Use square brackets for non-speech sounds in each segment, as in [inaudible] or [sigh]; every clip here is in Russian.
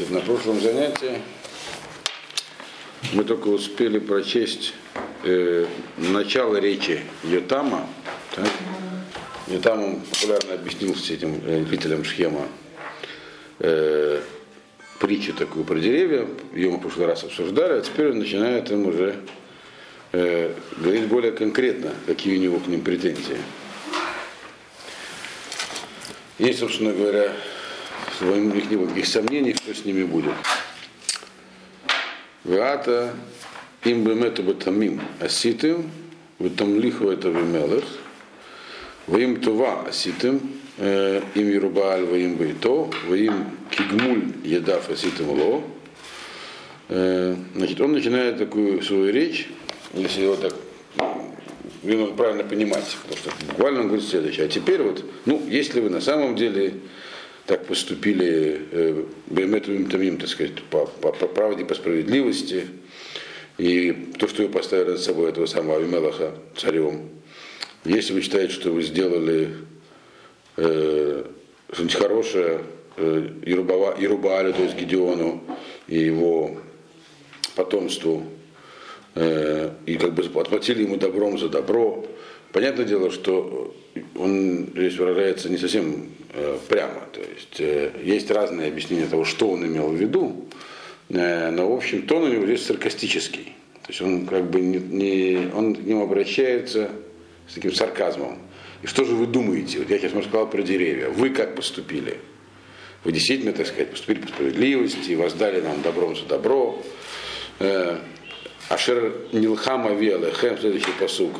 Значит, на прошлом занятии мы только успели прочесть э, начало речи Йотама. Так? Йотам популярно объяснил с этим э, жителям Шхема э, притчу такую про деревья. Ее мы в прошлый раз обсуждали, а теперь он начинает им уже э, говорить более конкретно, какие у него к ним претензии. Есть, собственно говоря, у них никаких сомнений, что с ними будет. Вата им бемету батамим аситым, ватам лиху это вимелых, воим това аситым, им Ерубааль воим бейто, воим кигмуль едав аситым ло. Значит, он начинает такую свою речь, если его так надо правильно понимать, потому что буквально он говорит следующее. А теперь вот, ну, если вы на самом деле так поступили Беметовым Тамим, так сказать, по, по, по правде, по справедливости, и то, что вы поставили над собой этого самого Авимелаха царем, если вы считаете, что вы сделали э, что-нибудь хорошее э, Ерубаалю, то есть Гедеону и его потомству, э, и как бы отплатили ему добром за добро, понятное дело, что он здесь выражается не совсем э, прямо. То есть э, есть разные объяснения того, что он имел в виду, э, но в общем тон у него здесь саркастический. То есть он как бы не, не он к нему обращается с таким сарказмом. И что же вы думаете? Вот я сейчас сказал про деревья. Вы как поступили? Вы действительно, так сказать, поступили по справедливости, воздали нам добром за добро. Ашер Нилхама Виалехем, следующий посук.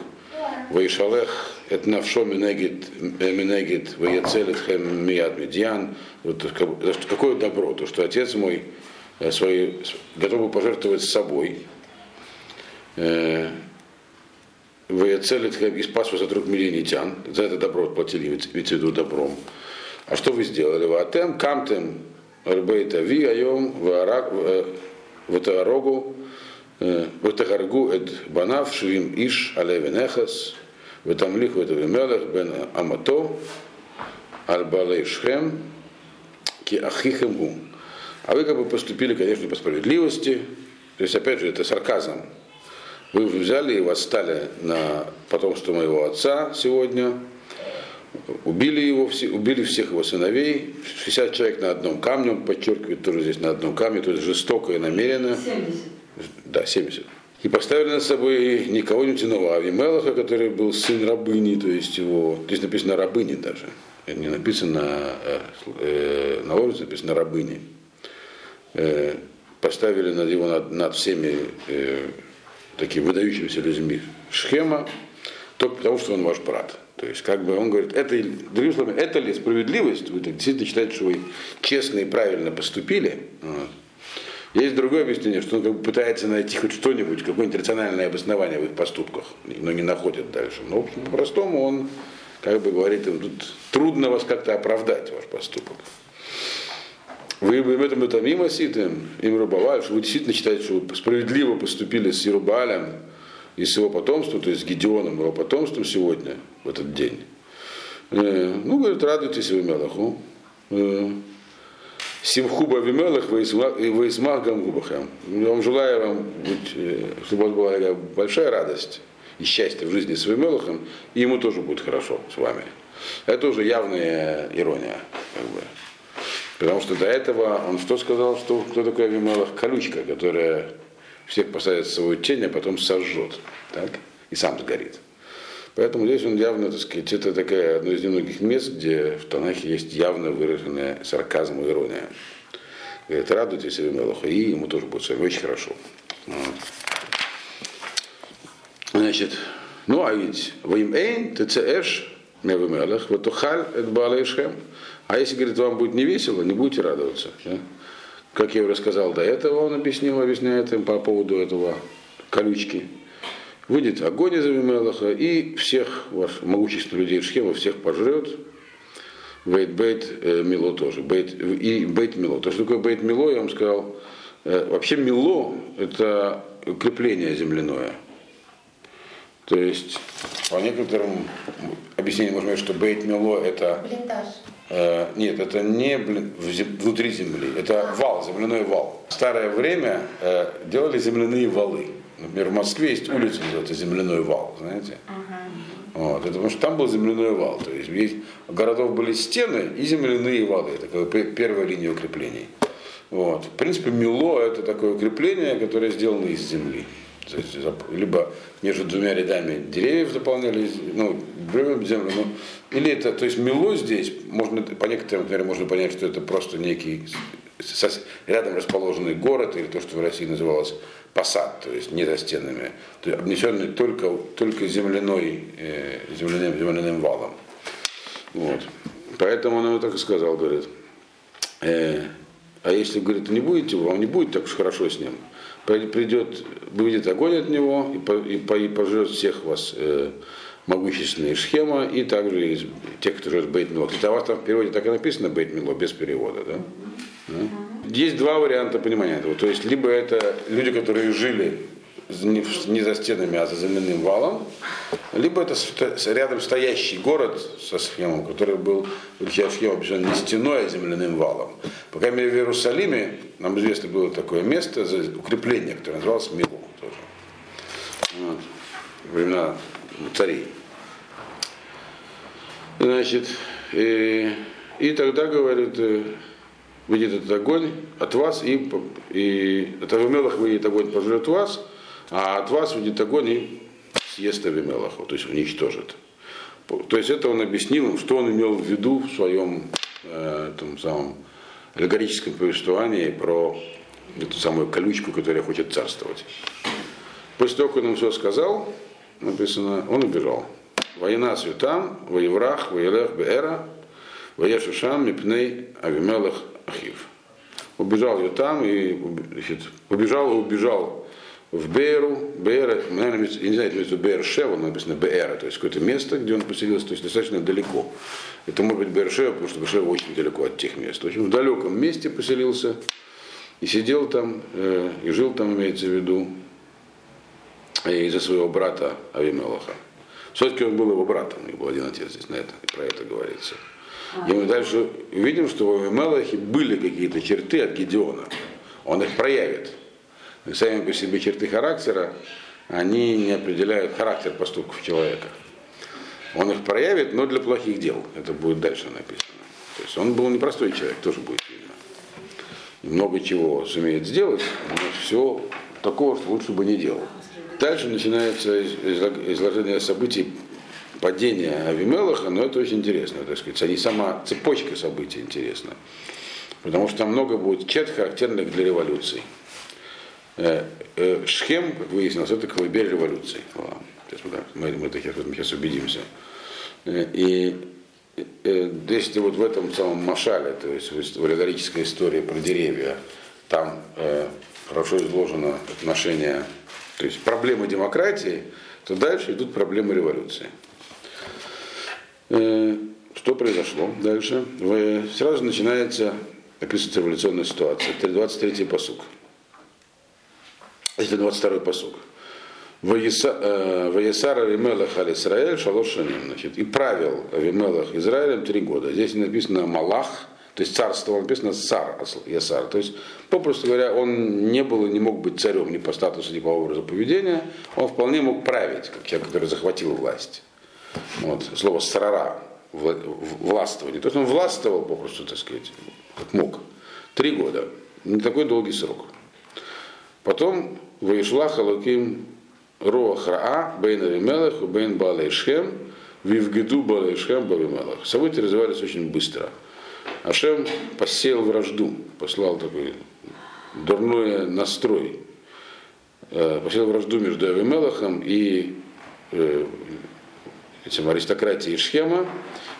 Ваишалех это навшо минегит, минегит ваяцелит хэм мияд медьян. Вот, какое добро, то, что отец мой свои, готов был пожертвовать собой. Ваяцелит хэм и спас вас от рук миллионитян. За это добро отплатили, имеется в виду добром. А что вы сделали? Ватем камтем рбейта ви айом ватарогу ватахаргу эд банав швим иш алевенехас Ветамлиху это Вимелех бен Амато, Аль-Балей Шхем, Ки Ахихем Гу. А вы как бы поступили, конечно, по справедливости. То есть, опять же, это сарказм. Вы взяли и восстали на потомство моего отца сегодня, убили его, убили всех его сыновей, 60 человек на одном камне, он подчеркивает тоже здесь на одном камне, то есть жестоко и намеренно. 70. Да, 70 и поставили над собой не кого-нибудь иного, а Авимелаха, который был сын рабыни, то есть его, здесь написано рабыни даже, не написано э, на улице, написано рабыни. Э, поставили над его над, над всеми э, такими выдающимися людьми Шхема, только потому, что он ваш брат. То есть, как бы он говорит, это, другими словами, это ли справедливость? Вы так действительно считаете, что вы честно и правильно поступили? Вот. Есть другое объяснение, что он как бы пытается найти хоть что-нибудь, какое-нибудь рациональное обоснование в их поступках, но не находит дальше. Но, в общем, по-простому он как бы говорит, тут трудно вас как-то оправдать, ваш поступок. Вы в этом это мимо ситым, им рубовали, что вы действительно считаете, что вы справедливо поступили с Ерубалем и с его потомством, то есть с Гедеоном, его потомством сегодня, в этот день. Ну, говорит, радуйтесь вы Мелаху. Симхуба Вимелах Вейсмах Гамгубахам. Я вам желаю вам, быть, чтобы у вас была большая радость и счастье в жизни с Вимелахом, и ему тоже будет хорошо с вами. Это уже явная ирония. Как бы. Потому что до этого он что сказал, что кто такой Авимелах? Колючка, которая всех посадит в свою тень, а потом сожжет. Так? И сам сгорит. Поэтому здесь он явно, так сказать, это такая одно из немногих мест, где в Танахе есть явно выраженная сарказм и ирония. Говорит, радуйтесь Авимелаху, и ему тоже будет с вами очень хорошо. Вот. Значит, ну а ведь воим эйн, тцэш, мевимелах, ватухаль, эт балэшхем. А если, говорит, вам будет не весело, не будете радоваться. Как я уже сказал до этого, он объяснил, объясняет им по поводу этого колючки выйдет огонь из Авимелаха и всех ваш могущественных людей Шхема всех пожрет. Бейт Бейт э, Мило тоже. Бейт, и Бейт Мило. То, что такое Бейт Мило, я вам сказал, э, вообще Мило это укрепление земляное. То есть, по некоторым объяснениям можно сказать, что Бейт Мило это... Блиндаж. Э, нет, это не блин, внутри земли, это вал, земляной вал. В старое время э, делали земляные валы. Например, в Москве есть улица, называется земляной вал, знаете? Вот, это потому что там был земляной вал. То есть, есть у городов были стены и земляные валы. Это первая линия укреплений. Вот. В принципе, мило это такое укрепление, которое сделано из земли. То есть, либо между двумя рядами деревьев заполняли, ну, землю, ну, или это, то есть мело здесь, можно, по некоторым, например, можно понять, что это просто некий рядом расположенный город, или то, что в России называлось посад, то есть не за стенами, то есть обнесенный только, только земляной, э, земляным, земляным валом. Вот. Поэтому он ему так и сказал, говорит, э, а если, говорит, не будете, вам не будет так уж хорошо с ним, придет, выйдет огонь от него и, по, и, по, и пожрет всех вас э, могущественные схема и также из тех, кто живет Бейт Мило. Кстати, у вас там в переводе так и написано Бейт Мило, без перевода, да? да? Есть два варианта понимания этого. То есть, либо это люди, которые жили не за стенами, а за земляным валом, либо это рядом стоящий город со схемой, который был, схема обещана не стеной, а земляным валом. По крайней мере, в Иерусалиме, нам известно было такое место, укрепление, которое называлось Милу тоже. Вот. Времена царей. Значит, и, и тогда, говорит, э, выйдет этот огонь от вас, и, и от Авимелах выйдет огонь, пожрет вас, а от вас выйдет огонь и съест Авимелаху, то есть уничтожит. То есть это он объяснил что он имел в виду в своем э, том самом аллегорическом повествовании про эту самую колючку, которая хочет царствовать. После того, как он им все сказал, написано, он убежал. Война святам, воеврах, воелех беэра, воешушам, мипней, авимелах, ахив. Убежал ее там и значит, убежал и убежал в Бейру, Бейра, наверное, я не знаю, это Бейр Шева, написано Бейра, то есть какое-то место, где он поселился, то есть достаточно далеко. Это может быть Бейр потому что Шева очень далеко от тех мест. В общем, в далеком месте поселился и сидел там, э, и жил там, имеется в виду, из-за своего брата Авимелаха. Все-таки он был его братом, у него был один отец здесь на это, про это говорится. И мы дальше видим, что в Авимелахе были какие-то черты от Гедеона. Он их проявит. И сами по себе черты характера, они не определяют характер поступков человека. Он их проявит, но для плохих дел. Это будет дальше написано. То есть он был непростой человек, тоже будет видно. Много чего сумеет сделать, но все такого, что лучше бы не делал. Дальше начинается изложение событий падения Авимелаха, но это очень интересно, так сказать, они сама цепочка событий интересна. Потому что там много будет черт, характерных для революции. Э, э, Шхем, как выяснилось, это колыбель революции. Мы, мы, мы, мы сейчас убедимся. Э, и если вот в этом самом Машале, то есть в риторической истории про деревья, там э, хорошо изложено отношение, то есть проблемы демократии, то дальше идут проблемы революции. Э, что произошло дальше? Сразу начинается описывается революционная ситуация. 23-й посук. Это 22-й посук. Ваесар Авимелах Аль Исраэль Шалошаним. Значит, и правил Авимелах Израилем три года. Здесь написано Малах, то есть царство, написано цар, Ясар. То есть, попросту говоря, он не был и не мог быть царем ни по статусу, ни по образу поведения. Он вполне мог править, как человек, который захватил власть. Вот, слово сарара, властвование. То есть он властвовал попросту, так сказать, как мог. Три года. Не такой долгий срок. Потом Ваишла Халаким Роах Раа, Бейн Авимелах, Бейн Балайшхем, Вивгеду Балайшхем Бавимелах. События развивались очень быстро. Ашем посеял вражду, послал такой дурной настрой. Э, посеял вражду между Авимелахом и э, этим аристократией Шхема.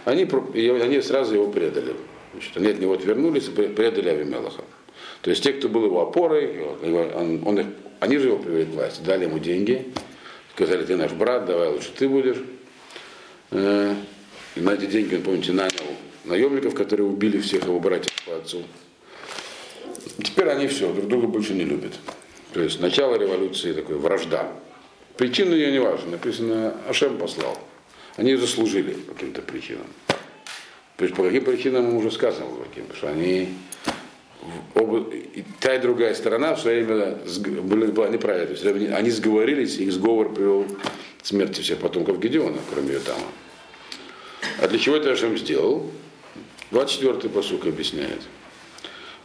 Они, они сразу его предали. Значит, они от него отвернулись и предали Авимелаха. То есть те, кто был его опорой, он, он их, они же его привели к власти, дали ему деньги, сказали, ты наш брат, давай лучше ты будешь. Э, и на эти деньги, он, помните, нанял наемников, которые убили всех его братьев по отцу. Теперь они все, друг друга больше не любят. То есть начало революции такой вражда. Причина ее не важна, написано, Ашем послал. Они заслужили по каким-то причинам. То есть по каким причинам мы уже сказано, каким, что они оба, и та и другая сторона в свое время были, была неправильная. То есть они, сговорились, и их сговор привел к смерти всех потомков Гедеона, кроме Ютама. А для чего это Ашем сделал? 24-й посук объясняет.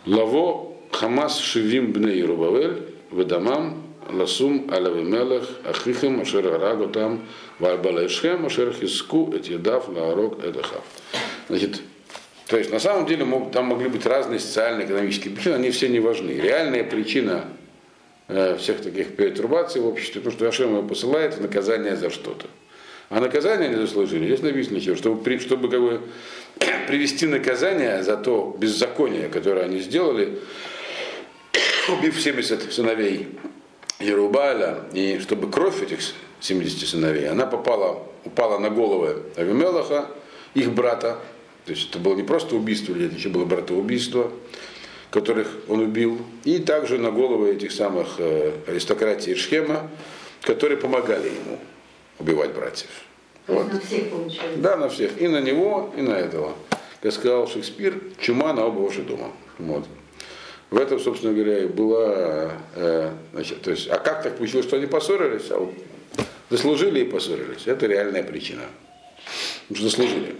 Лаво Хамас Шивим Бне Рубавель Ведамам Ласум Алавимелех Ахихим Ашер Арагу там Вальбалешхем Ашер Хиску Этьедав Лаарок Эдахав. Значит, то есть на самом деле мог, там могли быть разные социально-экономические причины, они все не важны. Реальная причина э, всех таких перетрубаций в обществе, то, что Ашем его посылает в наказание за что-то. А наказание они заслужили. Здесь написано, чтобы, чтобы как бы, [coughs] привести наказание за то беззаконие, которое они сделали, [coughs] убив 70 сыновей Ерубаля, и чтобы кровь этих 70 сыновей, она попала, упала на головы Авимелаха, их брата, то есть это было не просто убийство, это еще было братоубийство, которых он убил, и также на головы этих самых э, аристократий Шхема, которые помогали ему убивать братьев. Вот. На всех получается. Да, на всех. И на него, и на этого. Как сказал Шекспир, чума на оба ваши дома. Вот. В этом, собственно говоря, и была, э, значит, то есть, а как так получилось, что они поссорились? А вот заслужили и поссорились. Это реальная причина. Заслужили.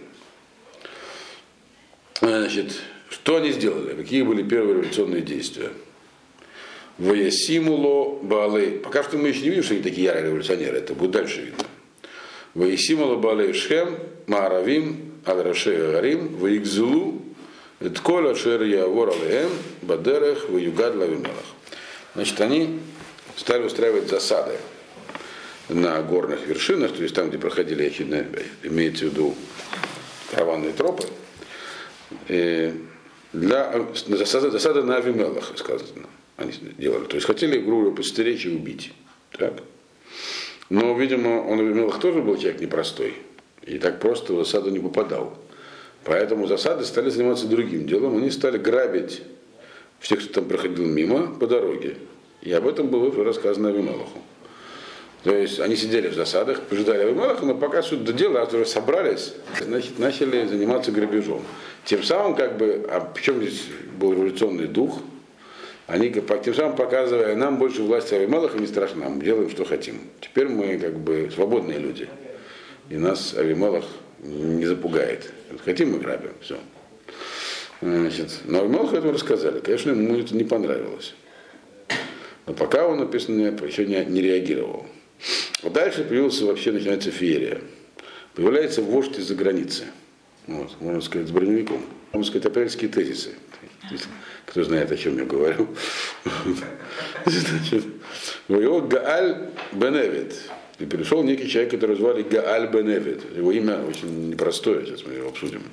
Значит, что они сделали? Какие были первые революционные действия? Ваясимуло Баалей. Пока что мы еще не видим, что они такие ярые революционеры. Это будет дальше видно. Ваясимуло Баалей Шхем, Мааравим, Аль-Рашей Гарим, Ваикзулу, Этколя Шер Явор Алеем, Бадерех, Ваюгад Лавимелах. Значит, они стали устраивать засады на горных вершинах, то есть там, где проходили, имеется в виду караванные тропы, для засады, засады на Авимелах, сказано, они делали. То есть хотели, грубо говоря, постеречь и убить. Так? Но, видимо, он Авимелах тоже был человек непростой. И так просто в засаду не попадал. Поэтому засады стали заниматься другим делом. Они стали грабить всех, кто там проходил мимо по дороге. И об этом было рассказано Авимелаху. То есть они сидели в засадах, поджидали Авимелаха, но пока суть до дела, а уже собрались, значит, начали заниматься грабежом. Тем самым, как бы, а чем здесь был революционный дух, они тем самым показывая, нам больше власти Авимелаха не страшно, мы делаем, что хотим. Теперь мы как бы свободные люди. И нас Авимелах не запугает. Хотим мы грабим, все. Значит, но Авимелаху это рассказали. Конечно, ему это не понравилось. Но пока он, написано, еще не, не реагировал. А дальше появился вообще, начинается феерия. Появляется вождь из-за границы. Вот, можно сказать, с броневиком. Можно сказать, апрельские тезисы. Кто знает, о чем я говорю. [laughs] Значит, Гааль Беневит. И пришел некий человек, который звали Гааль Беневит. Его имя очень непростое, сейчас мы его обсудим.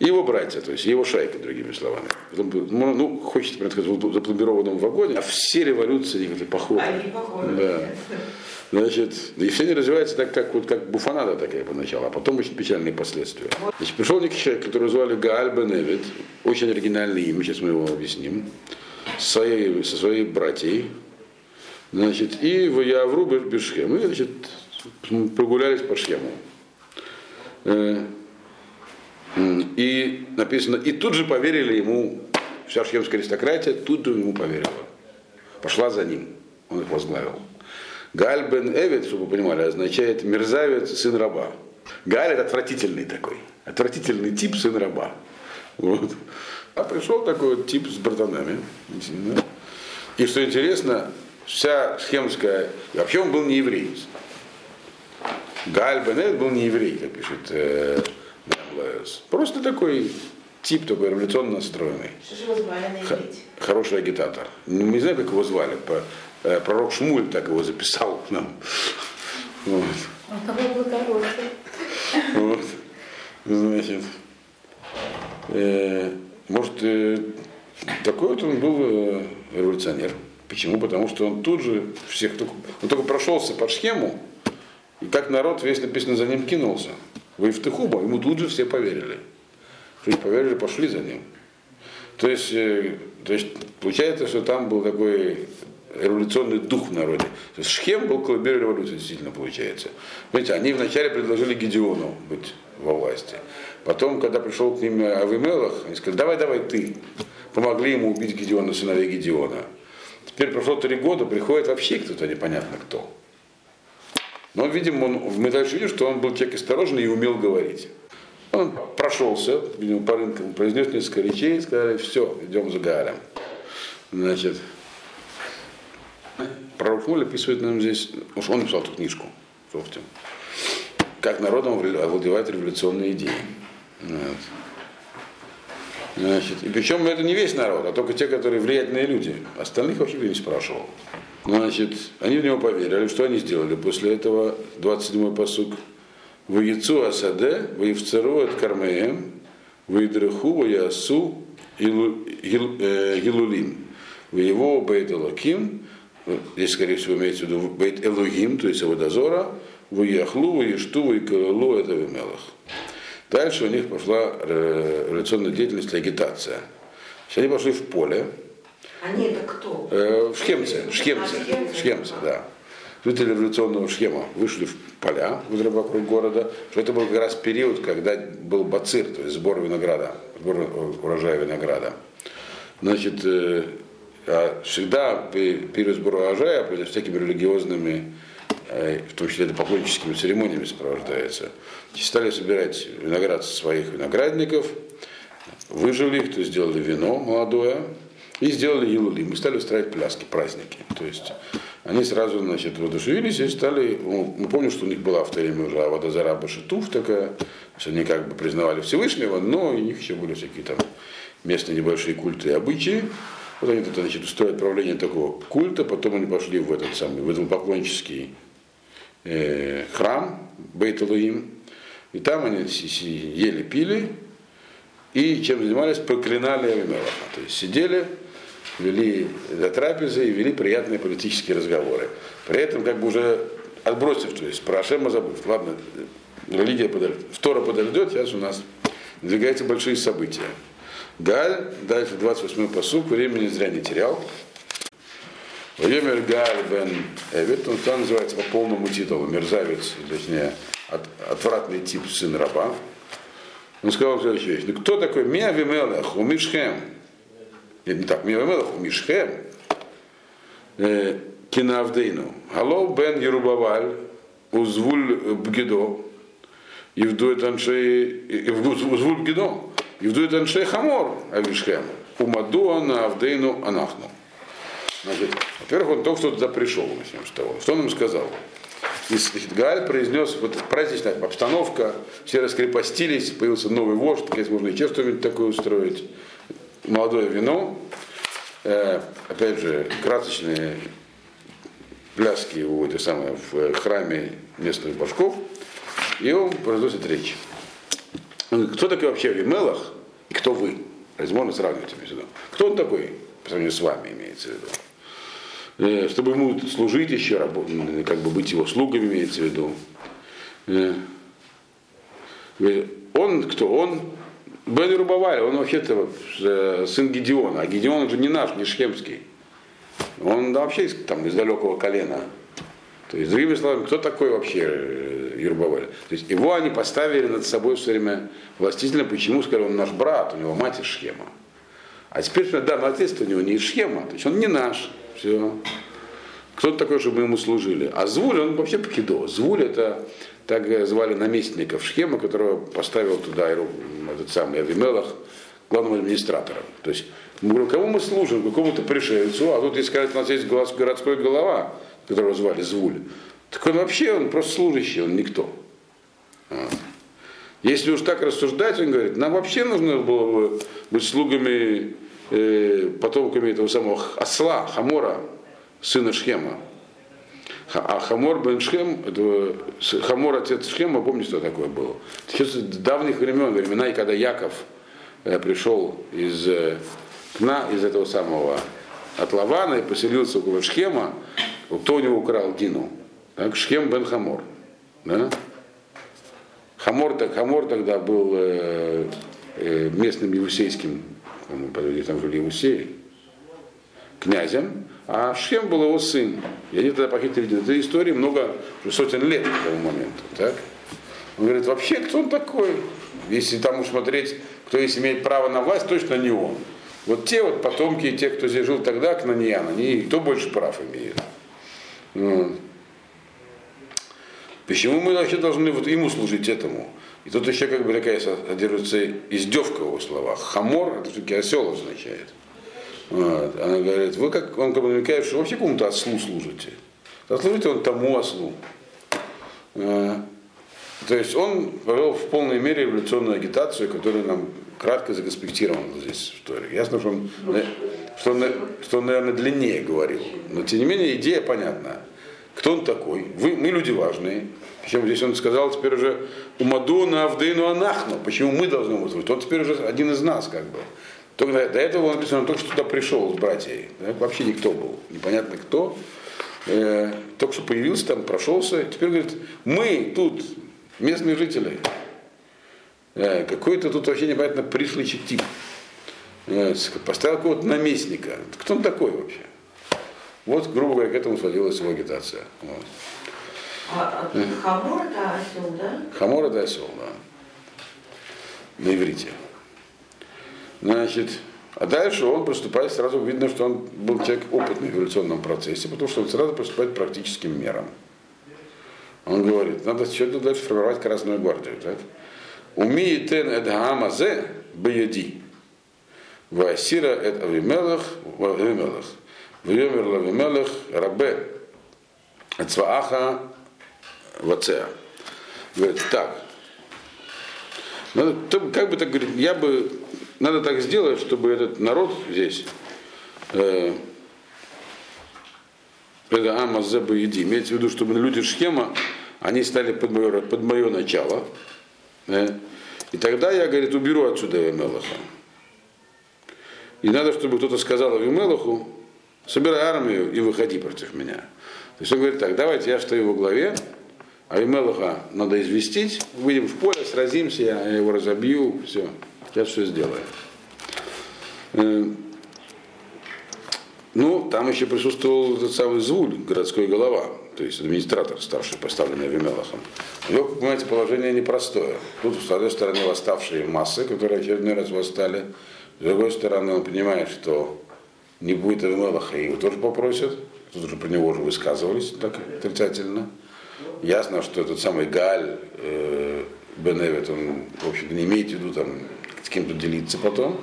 И его братья, то есть его шайка, другими словами. Ну, хочется, прям сказать, в запломбированном вагоне, а все революции они похожи. Они похожи. Да. Значит, и все они развиваются так, как, вот, как буфанада такая поначалу, а потом очень печальные последствия. Значит, пришел некий человек, который звали Гааль Беневит, очень оригинальное имя, сейчас мы его объясним, со своей, со своей братьей, значит, и в Явру Бешхем, и, значит, прогулялись по Шхему. Э, и написано, и тут же поверили ему, вся шхемская аристократия тут же ему поверила. Пошла за ним, он их возглавил. Галь бен Эвид, чтобы вы понимали, означает мерзавец, сын раба. Галь это отвратительный такой, отвратительный тип сын раба. Вот. А пришел такой вот тип с братанами. И что интересно, вся схемская, и вообще он был не еврей. Галь бен Эвид был не еврей, как пишет э, Просто такой тип такой революционно настроенный. Что же его звали на Хороший агитатор. Не знаю, как его звали. Э, пророк Шмуль так его записал к нам. Вот. Он. Вот. Значит, э, может, э, такой вот он был э, революционер. Почему? Потому что он тут же всех только, он только прошелся по схему, и как народ весь написано за ним кинулся. Вы в Техуба, ему тут же все поверили. Что поверили, пошли за ним. То есть, э, то есть получается, что там был такой революционный дух в народе. То есть Шхем был колыбель революции, действительно получается. Понимаете, они вначале предложили Гедеону быть во власти. Потом, когда пришел к ним Авимелах, они сказали, давай, давай ты. Помогли ему убить Гедеона, сыновей Гедеона. Теперь прошло три года, приходит вообще кто-то непонятно кто. Но, видимо, он, мы дальше видим, что он был человек осторожный и умел говорить. Он прошелся, видимо, по рынкам, произнес несколько речей, сказали, все, идем за Гаалем. Значит, пророк Моль описывает нам здесь, уж он написал эту книжку, собственно, как народом овладевает революционные идеи. Вот. Значит, и причем это не весь народ, а только те, которые влиятельные люди. Остальных вообще не спрашивал. Значит, они в него поверили. Что они сделали? После этого 27-й посук. В яйцу асаде, в евцеру от кармеем, в идраху, в ясу, гилулим. В его бейт элоким, здесь, скорее всего, имеется в виду бейт элогим, то есть его дозора, в яхлу, в ешту, в икалу, это в мелах. Дальше у них пошла революционная деятельность, агитация. Они пошли в поле. Они это кто? Э, шхемцы, шхемцы, шхемцы, да. Жители революционного схема вышли в поля вокруг города, что это был как раз период, когда был бацир, то есть сбор винограда, сбор урожая винограда. Значит, э, а всегда период сбора урожая всякими религиозными Э, в том числе это поклонническими церемониями сопровождается, стали собирать виноград со своих виноградников, выжили их, то есть сделали вино молодое, и сделали елули. Мы стали устраивать пляски, праздники. То есть они сразу, значит, воодушевились и стали, ну, мы помним, что у них была в то время уже Авадазара Башитуф такая, что они как бы признавали Всевышнего, но у них еще были всякие там местные небольшие культы и обычаи. Вот они тут, значит, устроили правление такого культа, потом они пошли в этот самый, в этот поклоннический э, храм Бейталуим, и там они ели, пили, и чем занимались, проклинали Авимелаха. То есть сидели, вели до трапезы и вели приятные политические разговоры. При этом как бы уже отбросив, то есть про Ашема забыв. Ладно, религия подождет, втора подождет, сейчас у нас двигаются большие события. Галь, дальше 28-й посук, времени зря не терял. Владимир Галь бен Эвид, он там называется по полному титулу, мерзавец, точнее, от, отвратный тип сын раба. Он сказал следующую вещь. Ну кто такой Мия Вимелех, Умишхем? Нет, не так, Мия Вимелех, Умишхем. Э, Кинавдейну. Алло бен Ерубаваль, Узвуль Бгидо, Евдует Аншей, Узвуль Бгидо, Евдует Аншей Хамор, Авишхем. Умадуа на Авдейну Анахну. Значит, во-первых, он только что туда пришел, начнем с того. Что он им сказал? И Галь произнес, вот праздничная обстановка, все раскрепостились, появился новый вождь, если можно еще что-нибудь такое устроить. Молодое вино, э, опять же, красочные пляски у этой самой, в храме местных башков, и он произносит речь. Кто такой вообще Вимелах и кто вы? Можно сравнивать между Кто он такой, по сравнению с вами имеется в виду? Э, чтобы ему служить еще, как бы быть его слугами, имеется в виду. Э, э, он кто? Он Бен Рубаваль, он вообще-то сын Гедеона, а Гедеон же не наш, не шхемский. Он да, вообще там, из далекого колена. То есть, другими словами, кто такой вообще Юрбаваль? То есть его они поставили над собой все время властительно. Почему? Сказали, он наш брат, у него мать из Шхема. А теперь, да, отец у него не из Шхема, то есть он не наш. Все. Кто-то такой, чтобы ему служили. А Звуль, он вообще покидо. Звуль это так звали наместников Шхема, которого поставил туда этот самый Авимелах, главным администратором. То есть, кому мы служим, какому-то пришельцу, а тут, если сказать, у нас есть городской голова, которого звали Звуль, так он вообще, он просто служащий, он никто. А. Если уж так рассуждать, он говорит, нам вообще нужно было бы быть слугами э, потомками этого самого осла, Хамора, сына Шхема. А Хамор бен Шхем, Хамор отец Шхема, помните, что такое было? Сейчас давних времен, времена, когда Яков э, пришел из э, Кна, из этого самого от Лавана и поселился около Шхема, кто у него украл Дину? Так, Шхем бен Хамор. Да? Хамор, так, Хамор тогда был э, э, местным евсейским там жили Иусеи, князем, а Шхем был его сын. И они тогда похитили. Это истории много, сотен лет к тому моменту. Так? Он говорит, вообще кто он такой? Если там уж смотреть, кто есть имеет право на власть, точно не он. Вот те вот потомки, те, кто здесь жил тогда, Кнаньян, они кто больше прав имеет. Вот. Почему мы вообще должны вот ему служить этому? И тут еще как бы такая содержится издевка в его словах. Хамор, это все-таки осел означает. Вот. Она говорит, вы как, он как бы намекает, что вообще кому-то ослу служите. А служите он тому ослу. А, то есть он провел в полной мере революционную агитацию, которая нам кратко законспектирована здесь в истории. Ясно, что он, что, он, что он, наверное, длиннее говорил. Но, тем не менее, идея понятна. Кто он такой? Вы, мы люди важные. Причем здесь он сказал теперь уже Умадуна Авдейну Анахну. Почему мы должны служить? Он теперь уже один из нас, как бы. Только до этого он написано, он только что туда пришел с братьями. Да? Вообще никто был. Непонятно кто. Э, только что появился там, прошелся. Теперь говорит, мы тут, местные жители. Э, какой-то тут вообще непонятно пришлый тип. Э, поставил какого-то наместника. Кто он такой вообще? Вот, грубо говоря, к этому сводилась его агитация. Вот. А, а хамор это осел, да? Хамор это осел, да. На иврите. Значит, а дальше он приступает, сразу видно, что он был человек опытный в эволюционном процессе, потому что он сразу приступает к практическим мерам. Он говорит, надо что-то дальше формировать Красную гвардию. Так? ומי יתן את העם הזה בידי. Васира эд авимелах авимелах. Вьемер лавимелах рабе Цвааха Вацеа. Говорит, так, надо, как бы так говорит, я бы, надо так сделать, чтобы этот народ здесь, э, это Амазеба Еди, имеется в виду, чтобы люди Шхема, они стали под мое, под мое начало. Э, и тогда я, говорит, уберу отсюда Авимелаха. И надо, чтобы кто-то сказал Авимелаху, собирай армию и выходи против меня. То есть он говорит так, давайте я стою во главе, Авимелаха надо известить, выйдем в поле, сразимся, я его разобью, все, сейчас все сделаю. Э, ну, там еще присутствовал этот самый Звуль, городской голова, то есть администратор, старший, поставленный Авимелахом. Его, понимаете, положение непростое. Тут, с одной стороны, восставшие массы, которые очередной раз восстали. С другой стороны, он понимает, что не будет Авимелаха, его тоже попросят. Тут уже про него уже высказывались так отрицательно. Ясно, что этот самый Галь э, Беневит, он, в общем не имеет в виду там с кем-то делиться потом.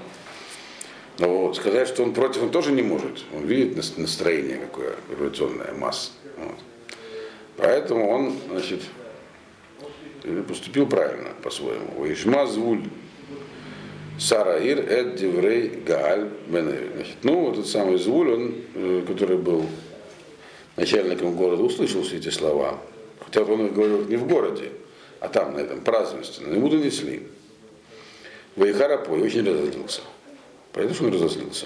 Но сказать, что он против, он тоже не может. Он видит настроение какое революционное, масса. Вот. Поэтому он, значит, поступил правильно по-своему. Ишма звуль Сараир эд Деврей Гааль Беневи. Значит, ну, вот этот самый Звуль, он, э, который был начальником города, услышал все эти слова. Хотя он их говорил не в городе, а там, на этом празднестве. Ему донесли. Вайхарапой очень разозлился. Понятно, что он разозлился.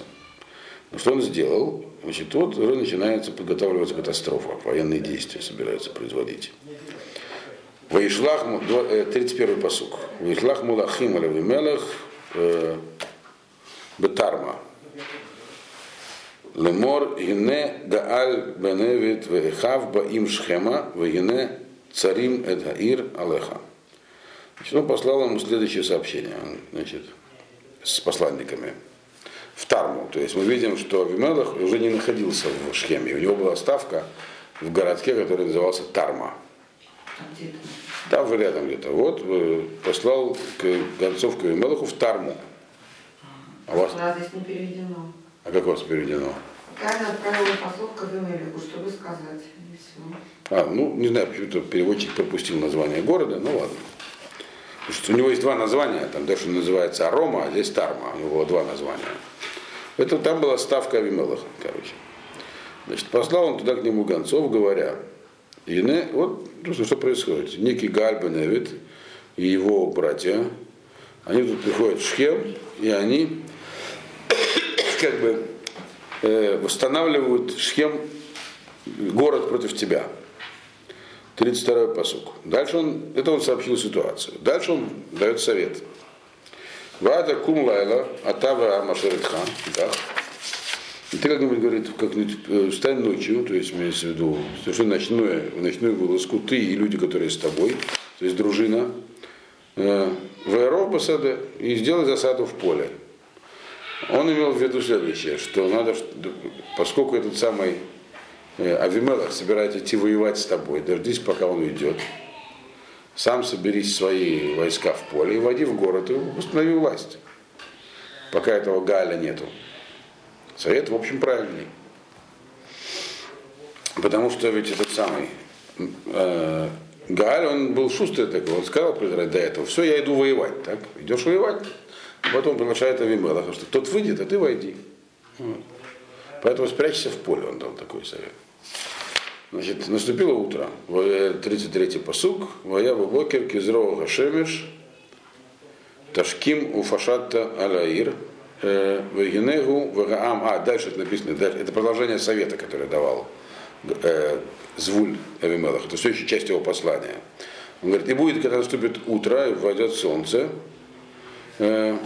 Но что он сделал? Значит, вот уже начинается подготавливаться катастрофа, военные действия собираются производить. Ваишлах, 31 посук. Ваишлах мулахим алавимелах э, бетарма. Лемор гине гааль беневит вехав баим шхема вегине царим эдгаир алеха. Значит, он послал ему следующее сообщение значит, с посланниками в Тарму. То есть мы видим, что Авимелах уже не находился в Шхеме. У него была ставка в городке, который назывался Тарма. Там же рядом где-то. Вот э, послал гонцов к в Тарму. А вас... А здесь не переведено. А как у вас переведено? Каин отправил посол к Авимелеху, чтобы сказать. И все. А, ну, не знаю, почему-то переводчик пропустил название города, ну ладно. Потому что у него есть два названия, там дальше называется Арома, а здесь Тарма, у него было два названия. Это там была ставка Авимелаха, короче. Значит, послал он туда к нему гонцов, говоря, и вот что происходит. Некий Гальбен и его братья, они тут приходят в Шхем, и они [coughs] как бы э, восстанавливают Шхем город против тебя. 32-й посук. Дальше он, это он сообщил ситуацию. Дальше он дает совет. Вада кум лайла, атава амашеритха. Да? И ты как-нибудь говорит, как-нибудь э, встань ночью, то есть имеется в виду совершенно ночное, ночную вылазку, ты и люди, которые с тобой, то есть дружина, э, в Аэробасаде и сделай засаду в поле. Он имел в виду следующее, что надо, поскольку этот самый э, Авимелах собирается идти воевать с тобой, дождись, пока он уйдет, сам соберись свои войска в поле и води в город и установи власть, пока этого Галя нету. Совет, в общем, правильный. Потому что ведь этот самый э, Гааль, он был шустрый такой, он сказал до этого, все, я иду воевать, так, идешь воевать, потом приглашает Авимелаха, что тот выйдет, а ты войди. Вот. Поэтому спрячься в поле, он дал такой совет. Значит, наступило утро, 33-й посук, Ваяба Бокер, Кизрова Гашемиш, Ташким Уфашатта Алаир, э, Вегенегу, Вегаам, а, дальше это написано, дальше, это продолжение совета, который давал э, Звуль Авимелах, это все еще часть его послания. Он говорит, и будет, когда наступит утро, и войдет солнце, э,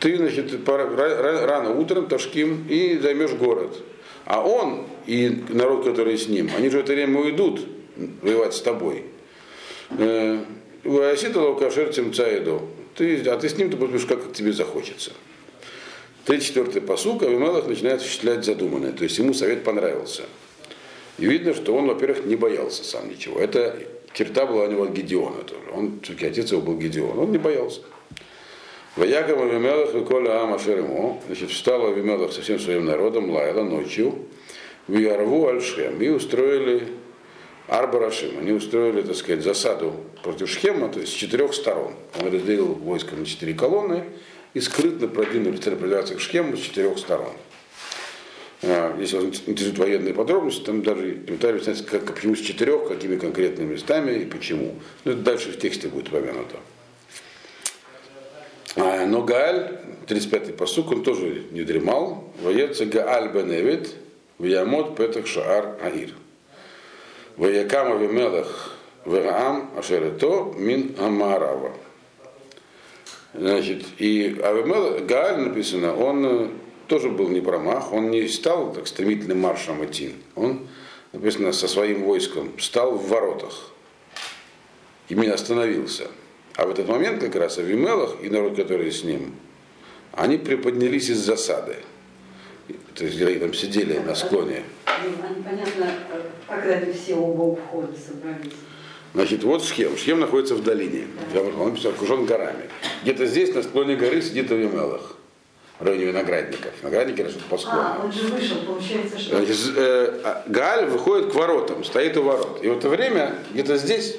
ты, значит, рано утром Ташким и займешь город. А он и народ, который с ним, они же в это время уйдут воевать с тобой. Э, Васитала кашер цаиду. Ты, а ты с ним ты будешь как тебе захочется. 34-й посук, Авимелах начинает осуществлять задуманное. То есть ему совет понравился. И видно, что он, во-первых, не боялся сам ничего. Это черта была у него Гедеона тоже. Он, все-таки отец его был Гедеон. Он не боялся. Ваяков Авимелах и Коля Ама Шерему, значит, встал Авимелах со всем своим народом, лаяла ночью, в Ярву Альшем, и устроили Арбарашим. Они устроили, так сказать, засаду против Шхема, то есть с четырех сторон. Он разделил войско на четыре колонны и скрытно продвинули цель к Шхему с четырех сторон. А, если вас интересуют военные подробности, там даже комментарий объясняется, как, почему с четырех, какими конкретными местами и почему. Ну, это дальше в тексте будет упомянуто. А, но Гааль, 35-й посук, он тоже не дремал. Воется Гааль бен в Ямот Петах Шаар Аир. Ваякам Авимелах Вегаам Ашерето Мин Амарава. Значит, и Авимелах, Гааль написано, он тоже был не промах, он не стал так стремительным маршем идти. Он, написано, со своим войском стал в воротах. Именно остановился. А в этот момент как раз Авимелах и народ, который с ним, они приподнялись из засады. То есть, они там сидели на склоне. Ну, непонятно, когда они все оба у входа собрались. Значит, вот Шхем. Шхем находится в долине. Да. Он окружен горами. Где-то здесь, на склоне горы, сидит Авимелах в районе виноградников. Виноградники растут по склону. А, он же вышел, получается, что... Значит, э, а, Гааль выходит к воротам, стоит у ворот. И в это время где-то здесь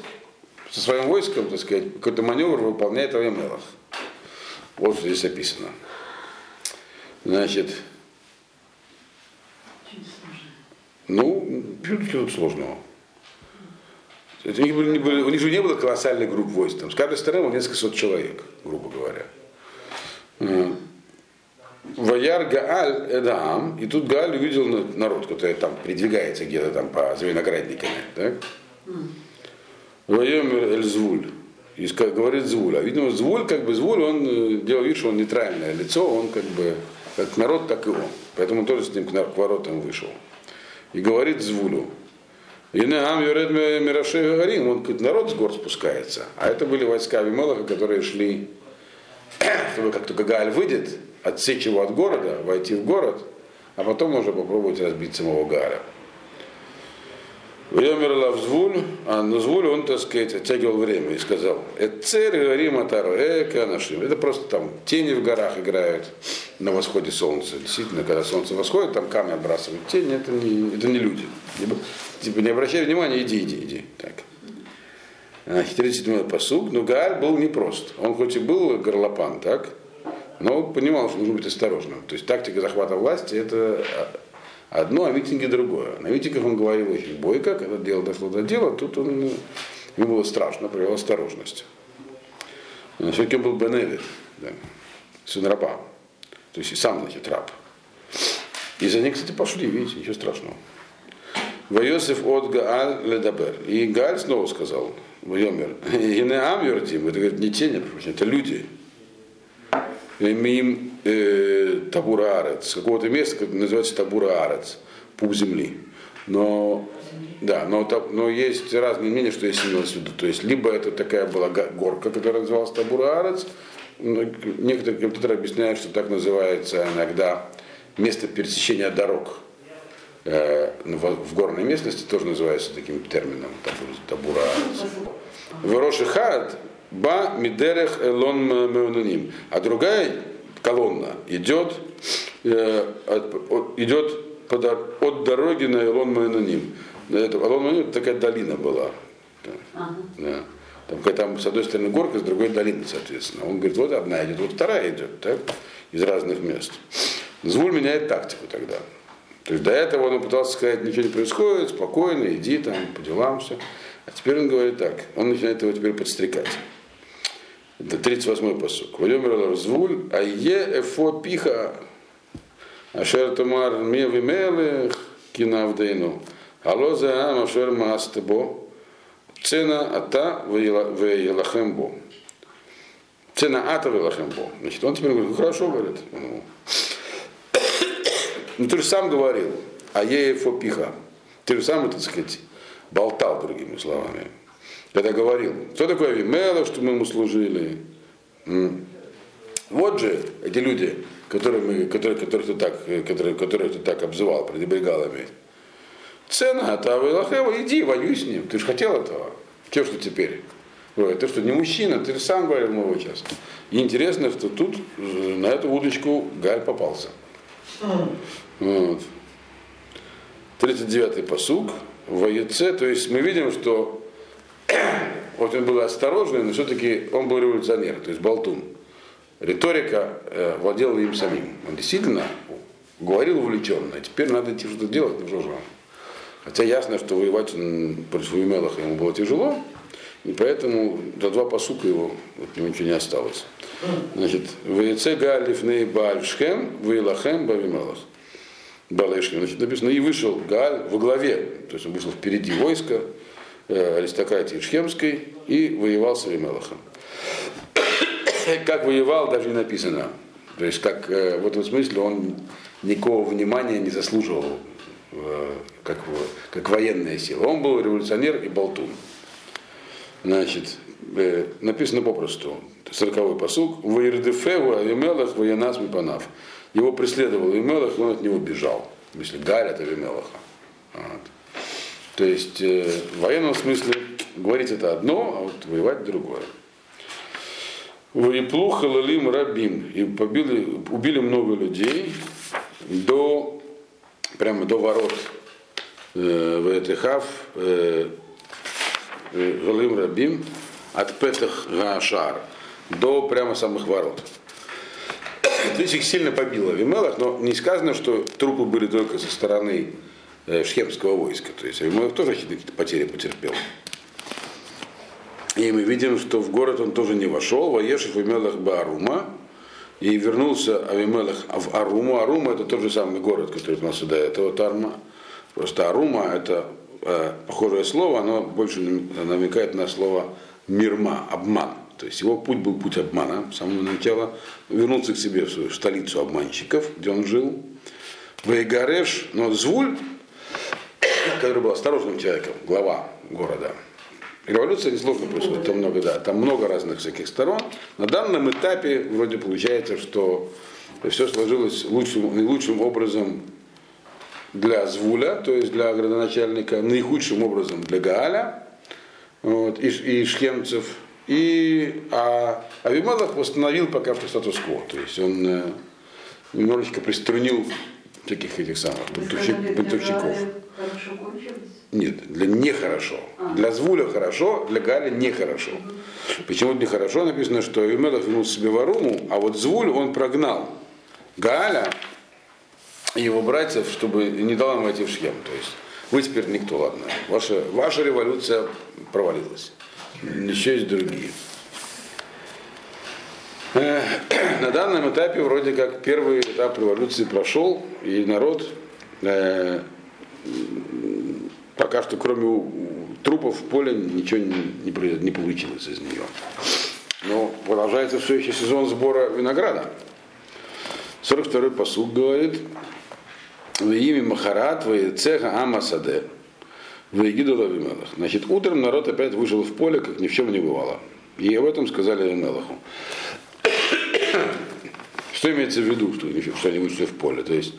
со своим войском, так сказать, какой-то маневр выполняет Авимелах. Вот что здесь описано. Значит, ну, что тут сложного? Это у, них были, были, у них же не было колоссальных групп войск. Там, с каждой стороны было несколько сот человек, грубо говоря. Ваяр Гааль Эдаам, и тут Гааль увидел народ, который там передвигается где-то там по за виноградниками. Так? Эль Звуль. И говорит Звуль. А видимо, Звуль, как бы Звуль, он э, делал вид, что он нейтральное лицо, он как бы как народ, так и он. Поэтому тоже с ним к воротам вышел. И говорит Звулю. Инеам Юред Мирашей Гарим, он народ с гор спускается. А это были войска Вимелаха, которые шли, [clears throat] чтобы как только Гааль выйдет, отсечь его от города, войти в город, а потом уже попробовать разбить самого Гааля. Вьомер Лавзвуль, а на Звуль он, так сказать, оттягивал время и сказал, это цель говорим Атару, эка нашим. Это просто там тени в горах играют на восходе солнца. Действительно, когда солнце восходит, там камни отбрасывают тени, это не, это не люди. Типа не обращай внимания, иди, иди, иди. Так. 37-й посуг, но Гааль был непрост. Он хоть и был горлопан, так, но понимал, что нужно быть осторожным. То есть тактика захвата власти это одно, а митинги другое. На митингах он говорил очень бойко, когда дело дошло до дела, тут он, ему было страшно, проявил осторожность. Все-таки он был Беневит, да, сын раба. То есть и сам, значит, раб. И за ней, кстати, пошли, видите, ничего страшного. Вайосиф от Гааль Ледабер. И Гааль снова сказал, Вайомер, [laughs] и не Ам Юрдим, это говорит, не тени, это люди. Мим э, Табура Арец, с какого-то места, как называется Табура Арец, пуп земли. Но, да, но, но есть разные мнения, что есть имелось в виду. То есть, либо это такая была горка, которая называлась Табура Арец. Некоторые комментаторы объясняют, что так называется иногда место пересечения дорог. Э, в горной местности тоже называется таким термином Табура Арец. Вероши Хат Ба Мидерех Элон Меонаним. А другая колонна идет, э, идет от дороги на Илон Майнаним. Илон Майнаним такая долина была. Ага. Да. Там, там с одной стороны горка, с другой долина, соответственно. Он говорит, вот одна идет, вот вторая идет, так, из разных мест. Звуль меняет тактику тогда. То есть до этого он пытался сказать, ничего не происходит, спокойно, иди там, по делам все. А теперь он говорит так, он начинает его теперь подстрекать. Это 38-й посук. Валюмер звуль, а е эфо пиха Ашер Тамар Меви Мелех Кинавдейну. Алло за Ам Ашер Маастебо. Цена Ата Вейлахембо. Цена Ата Вейлахембо. Значит, он теперь говорит, хорошо, говорит. Ну, [coughs] ну ты же сам говорил, а Еефо Пиха. Ты же сам, так сказать, болтал, другими словами. Когда говорил, что такое Вимела, что мы ему служили. Вот же эти люди, которые мы, которые, которых, ты так, которые, которых ты так обзывал, пренебрегал ими. Цена, а Тавилахева, иди, воюй с ним. Ты же хотел этого. Че что теперь? Ты что, не мужчина, ты сам говорил много сейчас. И интересно, что тут на эту удочку Галь попался. Вот. 39-й посуг в Яйце, то есть мы видим, что [coughs] вот он был осторожный, но все-таки он был революционер, то есть болтун риторика э, владела им самим. Он действительно говорил увлеченно, теперь надо идти что-то делать, ну что же Хотя ясно, что воевать против Юмелаха ему было тяжело, и поэтому за два посука его от него ничего не осталось. Значит, Вейце Галиф Ней Бальшхем, Вейлахем Бавимелах. Балешхем. Значит, написано, и вышел Галь во главе, то есть он вышел впереди войска аристократии Шхемской и воевал с Авимелахом [coughs] как воевал, даже не написано. То есть, как, э, в этом смысле он никакого внимания не заслуживал, э, как, как военная сила. Он был революционер и болтун. Значит, э, написано попросту, 40-й посуг, «Ваирдефеву Авимелах военас мипанав». Его преследовал Авимелах, и он от него бежал. В смысле, Галь от Авимелаха. Вот. То есть, в военном смысле говорить это одно, а вот воевать другое. Ваиплу халалим рабим. И побили, убили много людей до, прямо до ворот э, в Этихав, э, Галим Рабим, от Петах Гаашар до прямо самых ворот. То есть их сильно побило Вимелах, но не сказано, что трупы были только со стороны э, шхемского войска. То есть Вимелах тоже какие-то потери потерпел. И мы видим, что в город он тоже не вошел. Ваешев Авимелах Баарума. И вернулся Авимелах в Аруму. Арума это тот же самый город, который у нас до этого Тарма. Просто Арума это э, похожее слово, оно больше намекает на слово мирма, обман. То есть его путь был путь обмана с самого начала. Вернуться к себе в свою столицу обманщиков, где он жил. Вейгареш, но Звуль, который был осторожным человеком, глава города, Революция несложно происходит, там много, да, там много разных всяких сторон. На данном этапе вроде получается, что все сложилось лучшим, наилучшим образом для Звуля, то есть для градоначальника, наихудшим образом для Гааля вот, и, и шхемцев. И а Авимелах восстановил пока что статус-кво, то есть он э, немножечко приструнил таких этих самых бунтовщиков. Нет, для нехорошо. А. Для Звуля хорошо, для Галя нехорошо. Почему нехорошо? Написано, что Авимелах вернул себе в Аруму, а вот Звуль он прогнал Галя и его братьев, чтобы не дал им войти в Шхем. То есть вы теперь никто, ладно. Ваша, ваша революция провалилась. Еще есть другие. [clears throat] На данном этапе вроде как первый этап революции прошел, и народ э, пока что кроме трупов в поле ничего не, не, получилось из нее. Но продолжается все еще сезон сбора винограда. 42-й посуд говорит, в имя Махарат, в цеха Амасаде, в Егиду Лавимелах. Значит, утром народ опять вышел в поле, как ни в чем не бывало. И об этом сказали Авимелаху. [coughs] Что имеется в виду, что, что они вышли в поле? То есть,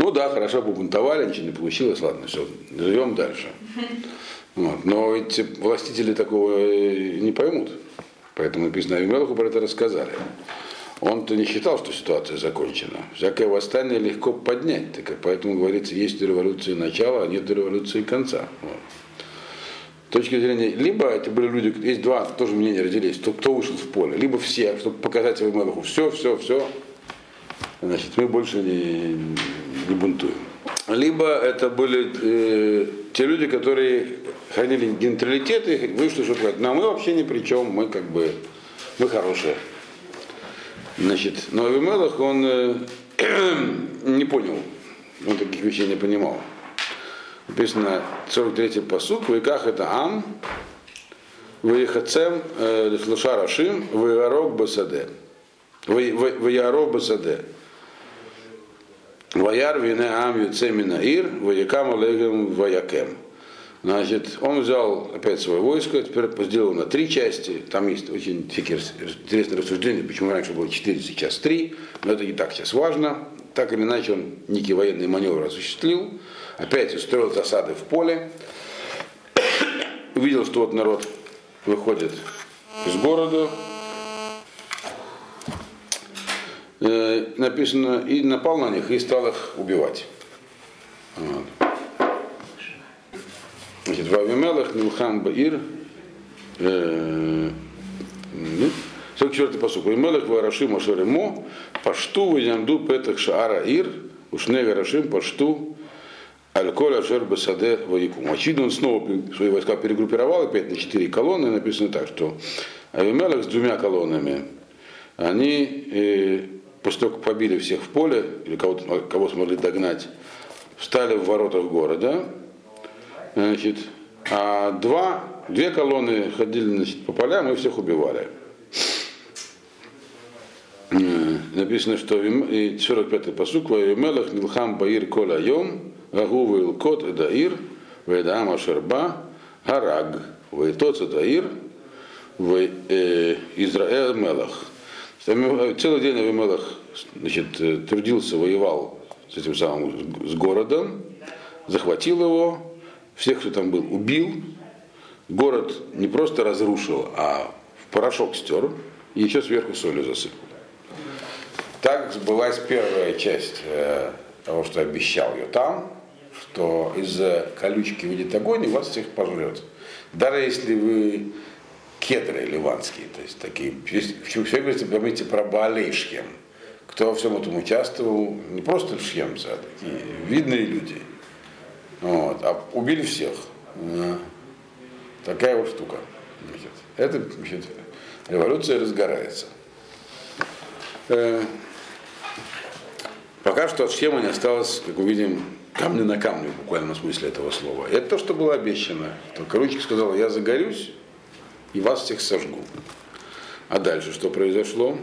ну да, хорошо побунтовали, ничего не получилось, ладно, все, живем дальше. Вот. Но эти властители такого не поймут. Поэтому написано, Авимелаху про это рассказали. Он-то не считал, что ситуация закончена. Всякое восстание легко поднять. Так, поэтому говорится, есть революции начала, а нет революции конца. Вот. С точки зрения, либо это были люди, есть два тоже мнения родились, кто, кто вышел в поле, либо все, чтобы показать Авимелаху, все, все, все, значит, мы больше не, не бунтуем. Либо это были э, те люди, которые хранили нейтралитет и вышли, чтобы сказать, но мы вообще ни при чем, мы как бы, мы хорошие. Значит, но Авимелах, он э, [clears throat] не понял, он таких вещей не понимал. Написано 43-й посук, веках это Ам, Ваихацем Лешарашим, Ваярок Басаде. Ваярок Басаде. Ваяр вине ам юцемина ир, ваякам олегем ваякем. Значит, он взял опять свое войско, теперь сделал на три части. Там есть очень интересное рассуждение, почему раньше было четыре, сейчас три. Но это не так сейчас важно. Так или иначе, он некий военный маневр осуществил. Опять устроил засады в поле. Увидел, что вот народ выходит из города, написано, и напал на них, и стал их убивать. Вот. Значит, в Авимелах Нилхам Баир, 44-й посук. Авимелах Варашим Ашаримо, Пашту Ваямду Петах Шаара Ир, Ушне Варашим Пашту Аль-Коль Ашер Басаде Ваикум. Очевидно, он снова свои войска перегруппировал, опять на четыре колонны, написано так, что Авимелах с двумя колоннами, они э, после того, как побили всех в поле, или кого, кого смогли догнать, встали в воротах города, значит, а два, две колонны ходили значит, по полям и всех убивали. Написано, что 45-й посук, Ваимелах Нилхам Баир Кола Йом, Гагу Вилкот Эдаир, Вейдаам Ашерба, Гараг, Вейтоц Эдаир, Израиль Мелах. Целый день Авимелах значит, трудился, воевал с этим самым, с городом, захватил его, всех, кто там был, убил. Город не просто разрушил, а в порошок стер и еще сверху солью засыпал. Так сбылась первая часть э, того, что обещал ее там, что из-за колючки выйдет огонь и вас всех пожрет. Даже если вы кедры ливанские, то есть такие, все говорится, помните про Баалей Шхем. Кто во всем этом участвовал, не просто шхемцы, а такие видные люди. Вот, а убили всех. Такая вот штука. Значит, это значит, революция разгорается. Э, пока что от схемы не осталось, как увидим, камня на камне в буквальном смысле этого слова. Это то, что было обещано. Только Ручик сказал, я загорюсь, и вас всех сожгу. А дальше что произошло?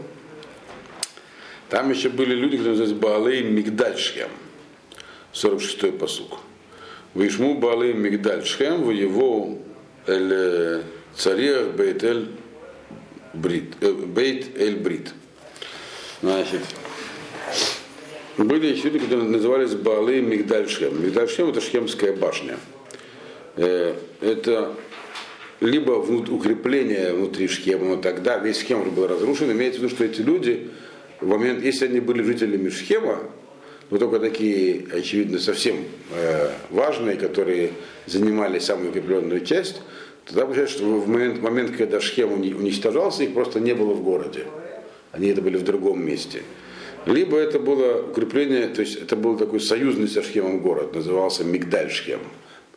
Там еще были люди, которые назывались Баалей Мигдальшхем. 46-й посук. Вишму Баалей Мигдальшхем в его эль цариях Бейт Эль Брит. Э, Бейт Эль Брит. Значит, были еще люди, которые назывались Баалей Мигдальшхем. Мигдальшхем это Шхемская башня. Э, это либо укрепление внутри Шхема, но тогда весь Шхем уже был разрушен. Имеется в виду, что эти люди, в момент, если они были жителями Шхема, но только такие, очевидно, совсем э, важные, которые занимали самую укрепленную часть, тогда получается, что в момент, момент когда Шхем уничтожался, их просто не было в городе. Они это были в другом месте. Либо это было укрепление, то есть это был такой союзный со Шхемом город, назывался Мигдаль Шхем,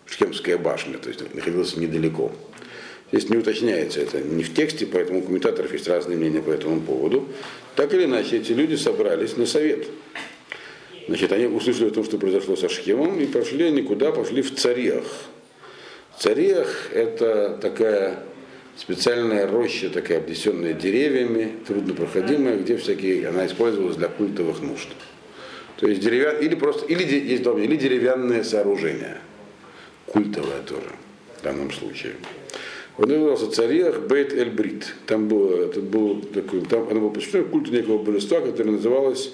Шхемская башня, то есть находился недалеко. Здесь не уточняется это не в тексте, поэтому у комментаторов есть разные мнения по этому поводу. Так или иначе, эти люди собрались на совет. Значит, они услышали о том, что произошло со Шхемом, и пошли никуда, пошли в Цариях. Цариях – это такая специальная роща, такая обнесенная деревьями, труднопроходимая, где всякие, она использовалась для культовых нужд. То есть деревян, или просто, или, есть, или деревянное сооружение, культовое тоже в данном случае. Он назывался цариях Бейт Эль Брит. Там было, это был такой, там оно было посвящено культу некого божества, которое называлось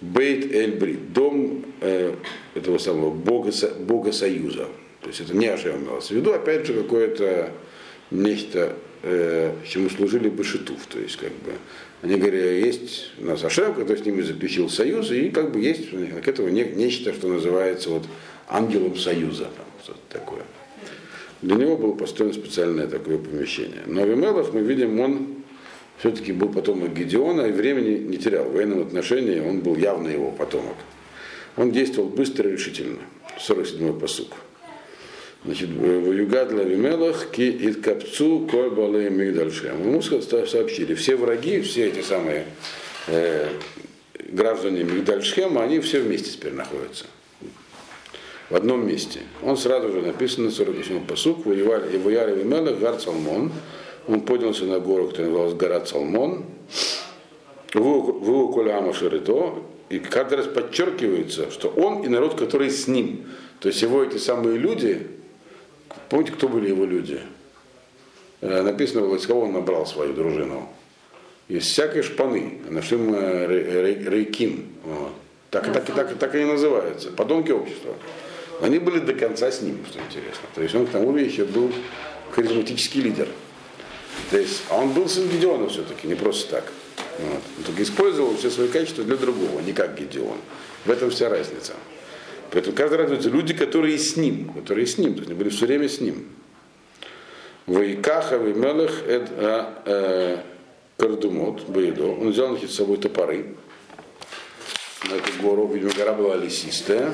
Бейт Эль Брит, дом э, этого самого бога, бога союза. То есть это не Ашем имелось в виду, опять же, какое-то нечто, э, чему служили Башитув. То есть, как бы, они говорили, есть у нас Ашем, который с ними заключил союз, и как бы есть к этому не, нечто, что называется вот ангелом союза, там, что-то такое. Для него было построено специальное такое помещение. Но Авимелах, мы видим, он все-таки был потомок Гедеона и времени не терял. В военном отношении он был явно его потомок. Он действовал быстро и решительно. 47-й посук. Значит, в Югадла Вимелах ки ит капцу коль балей мигдальшем. Ему сообщили, все враги, все эти самые э, граждане Мигдальшхема, они все вместе теперь находятся. В одном месте. Он сразу же написан на 48 посук, воевали и вояли Вимелах, Гар Салмон. Он поднялся на гору, которая называлась гора Салмон. Выву Коля Амашерито. И каждый раз подчеркивается, что он и народ, который с ним. То есть его эти самые люди, Помните, кто были его люди? Э, написано было, из кого он набрал свою дружину. Из всякой шпаны. Нашли мы рейким. Вот. Так, так, так, так, и называются. Подонки общества. Они были до конца с ним, что интересно. То есть он к тому еще был харизматический лидер. То есть, а он был сын Гедеона все-таки, не просто так. Вот. Он только использовал все свои качества для другого, не как Гедеон. В этом вся разница. Поэтому каждый раз это люди, которые с ним, которые с ним, то есть они были все время с ним. Вайкаха Мелех Эд а, э, Кардумот Баидо. Он взял с собой топоры на эту гору, видимо, гора была лесистая.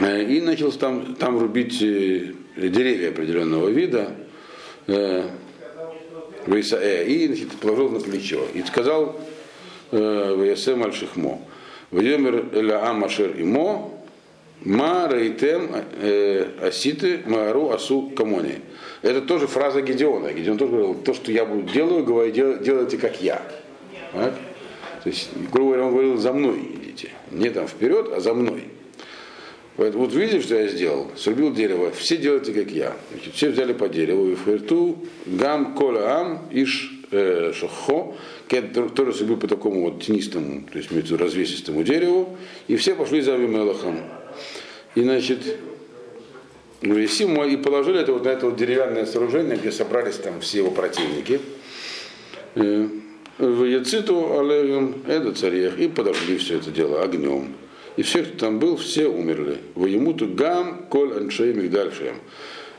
Э, и начал там, там рубить э, деревья определенного вида. И значит, положил на плечо. И сказал Ваясем Аль-Шихмо. Вьемер Элаам Ашер Имо, Ма Рейтем э, Аситы Маару Асу Камони. Это тоже фраза Гедеона. Гедеон тоже говорил, то, что я буду делаю, говорю, делайте как я. Так? То есть, грубо говоря, он говорил, за мной идите. Не там вперед, а за мной. Поэтому вот видите, что я сделал? Срубил дерево. Все делайте, как я. Значит, все взяли по дереву. И ферту гам кола ам иш э, шохо тоже срубил по такому вот тенистому, то есть между развесистому дереву, и все пошли за Авимелахом. И, значит, Весиму и положили это вот на это вот деревянное сооружение, где собрались там все его противники. Э, в Яциту Олегом, это царях, и подожгли все это дело огнем. И все, кто там был, все умерли. В Емуту Гам, Коль, Аншей, Мигдальшем,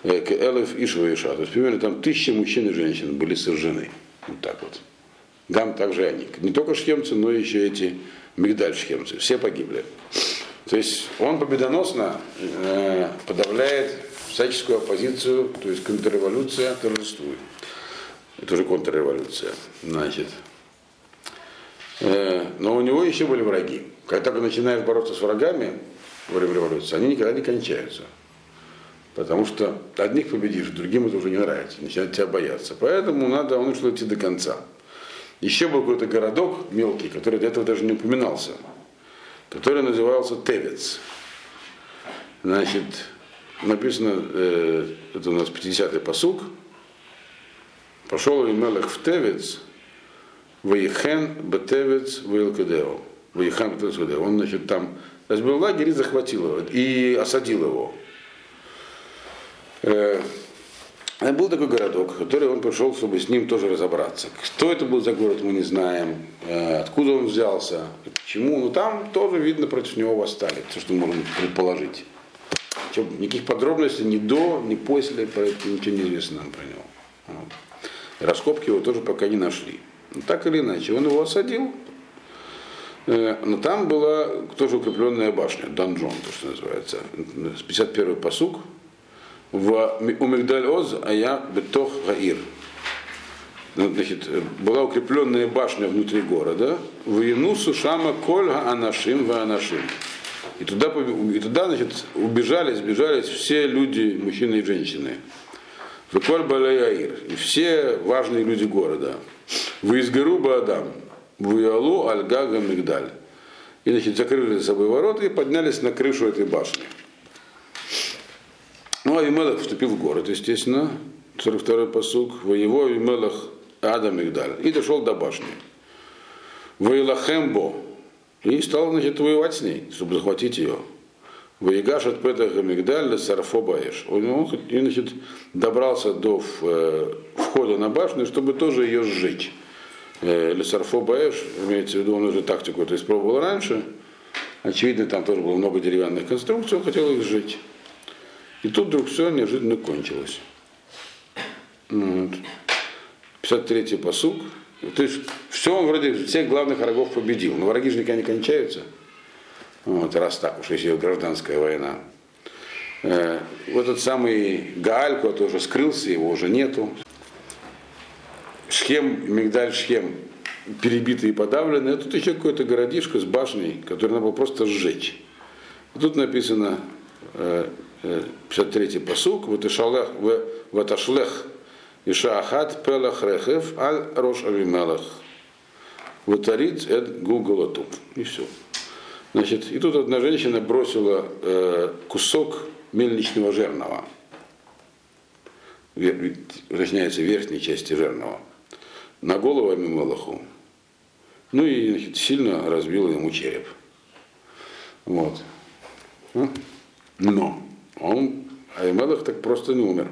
э, к Элев и Швейша. То есть примерно там тысячи мужчин и женщин были сожжены. Вот так вот. Гам также они. Не только шхемцы, но еще эти мигдаль шхемцы. Все погибли. То есть он победоносно э, подавляет всяческую оппозицию, то есть контрреволюция торжествует. Это уже контрреволюция. Значит, но у него еще были враги. Когда только начинает бороться с врагами во время революции, они никогда не кончаются. Потому что одних победишь, другим это уже не нравится, начинают тебя бояться. Поэтому надо, он нужно идти до конца. Еще был какой-то городок мелкий, который до этого даже не упоминался, который назывался Тевец. Значит, написано, э, это у нас 50-й посуг, пошел Мелех в Тевец, Ваихен Бетевец Ваилкадео. Ваихан Бетевец. Он, значит, там разбил лагерь и захватил его, и осадил его. Э, был такой городок, который он пришел, чтобы с ним тоже разобраться. Кто это был за город, мы не знаем, э, откуда он взялся, почему. Но там тоже, видно, против него восстали, все, что можно предположить. Никаких подробностей ни до, ни после, поэтому ничего не известно нам про него. Раскопки его тоже пока не нашли. Так или иначе, он его осадил, э, но там была тоже укрепленная башня, донжон, то, что называется. 51-й посуг, в Умигдаль Оз, а я Бетох Гаир. Значит, была укрепленная башня внутри города. В Янусу Шама Кольга Анашим в Анашим. И туда, и туда значит, убежали, сбежались все люди, мужчины и женщины. В Коль Балаяир. И все важные люди города. В Изгару Баадам. В Ялу Альгага Мигдаль. И, значит, закрыли за собой ворота и поднялись на крышу этой башни. Ну, Авимелах вступил в город, естественно, 42-й посуг, воево Авимелах Адам Мигдаль, и дошел до башни. Ваилахембо, и стал, значит, воевать с ней, чтобы захватить ее. Воегаш от Петаха Мигдаль Сарфо Баеш. Он, значит, добрался до э, входа на башню, чтобы тоже ее сжечь. Э, Лесарфо Баеш, имеется в виду, он уже тактику это испробовал раньше. Очевидно, там тоже было много деревянных конструкций, он хотел их сжечь. И тут вдруг все неожиданно кончилось. Вот. 53-й посуг. То есть все он вроде всех главных врагов победил. Но враги же никогда не кончаются. Вот, раз так уж, если гражданская война. Э, вот этот самый Гааль куда-то уже скрылся, его уже нету. Шхем, Мигдаль Шхем перебитый и подавленный. А тут еще какой-то городишко с башней, который надо было просто сжечь. И тут написано э, 53-й посук, вот ишалех, в аташлех Иша Ахат Пелах Рехев Аль Рош Авимелах. Ватарит Эд Гугалатуб. И все. Значит, и тут одна женщина бросила э, кусок мельничного жерного. Вер, уточняется верхней части жерного. На голову Амимелаху. Ну и значит, сильно разбила ему череп. Вот. Но он, Аймелах так просто не умер.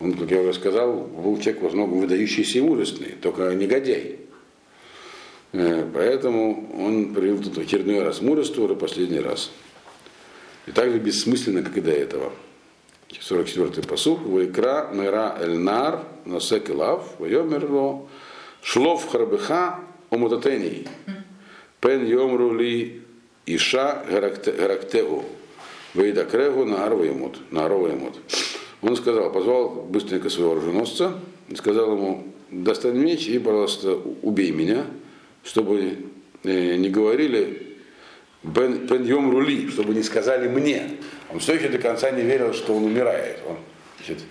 Он, как я уже сказал, был человек во многом выдающийся и мужественный, только негодяй. Поэтому он привел тут очередной раз мужество, уже последний раз. И так же бессмысленно, как и до этого. 44-й посух. Вайкра мера эльнар насек лав, вайомерло, шлов харбеха омутатений. Пен йомру ли иша гарактегу. Вейда крегу на арваемут. На арваемут. Он сказал, позвал быстренько своего оруженосца сказал ему, достань меч и, пожалуйста, убей меня, чтобы э, не говорили Бен, Йом Рули, чтобы не сказали мне. Он все еще до конца не верил, что он умирает. Он, значит,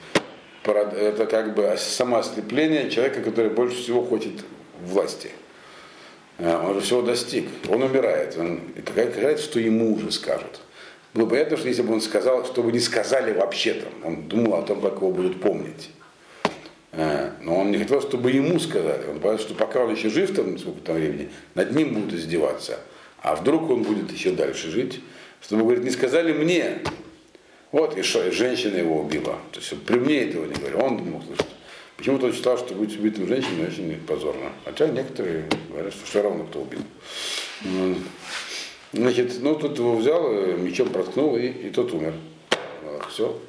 это как бы самоослепление человека, который больше всего хочет власти. А, он же всего достиг. Он умирает. Он, какая что ему уже скажут. Было понятно, что если бы он сказал, чтобы не сказали вообще там, он думал о том, как его будут помнить. А, но он не хотел, чтобы ему сказали. Он понял, что пока он еще жив там, сколько там времени, над ним будут издеваться. А вдруг он будет еще дальше жить, чтобы, говорит, не сказали мне. Вот, и что, и женщина его убила. То есть при мне этого не говорил, он думал, слышать. Почему-то он считал, что быть убитым женщиной очень позорно. Хотя некоторые говорят, что все равно кто убил. Значит, ну тут его взял, мечом проткнул, и, и тот умер. Все.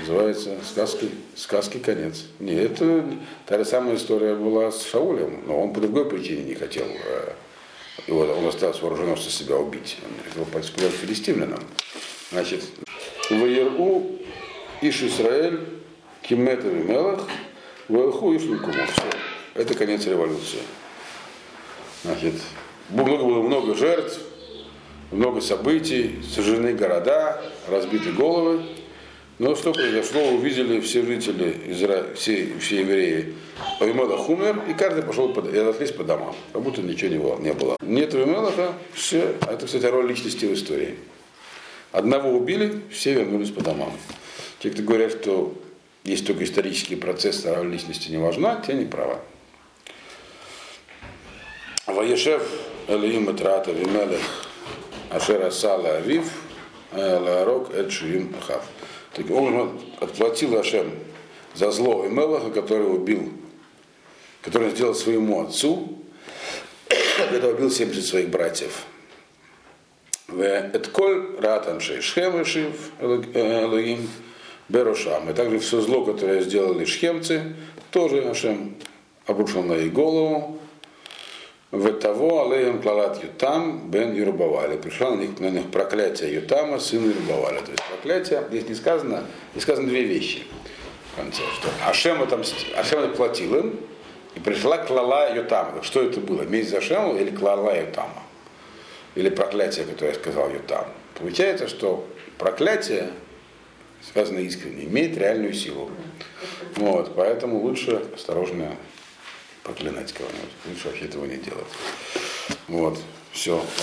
Называется сказки, сказки конец. Нет, это та же самая история была с Шаулем, но он по другой причине не хотел его, он остался вооруженосца себя убить. Он хотел подспорить филистимлянам. Значит, Ваеру Иш Исраэль, и Мелах, Ваерху Иш Все. Это конец революции. Значит, много было много жертв, много событий, сожжены города, разбиты головы. Но что произошло, увидели все жители, Изра... все, все евреи, Авимелах умер, и каждый пошел под... и разошлись по домам, как будто ничего не было. Не было. Нет Авимелаха, все. А это, кстати, роль личности в истории. Одного убили, все вернулись по домам. Те, кто говорят, что есть только исторический процесс, а роль личности не важна, те не правы. Ваешев Элиим Этрата Вимелех Ашера Сала Авив Ларок Эдшиим Ахав. Таким образом, отплатил Ашем за зло Имелаха, который убил, который сделал своему отцу, когда убил 70 своих братьев. Этколь ратан шейшхем решив Элогим Берушам. И также все зло, которое сделали шхемцы, тоже Ашем обрушил на их голову. В того алеем клалат Ютам бен Юрбавали. Пришло на них, на них проклятие Ютама, сына Юрбавали. То есть проклятие, здесь не сказано, не сказано две вещи в конце. Что Ашем, отомсти, Ашем отплатил им, и пришла клала Ютама. Что это было? Месть за Ашему или клала Ютама? Или проклятие, которое я сказал Ютам. Получается, что проклятие, сказано искренне, имеет реальную силу. Вот, поэтому лучше осторожно проклинать кого-нибудь. Лучше вообще этого не делать. Вот, все.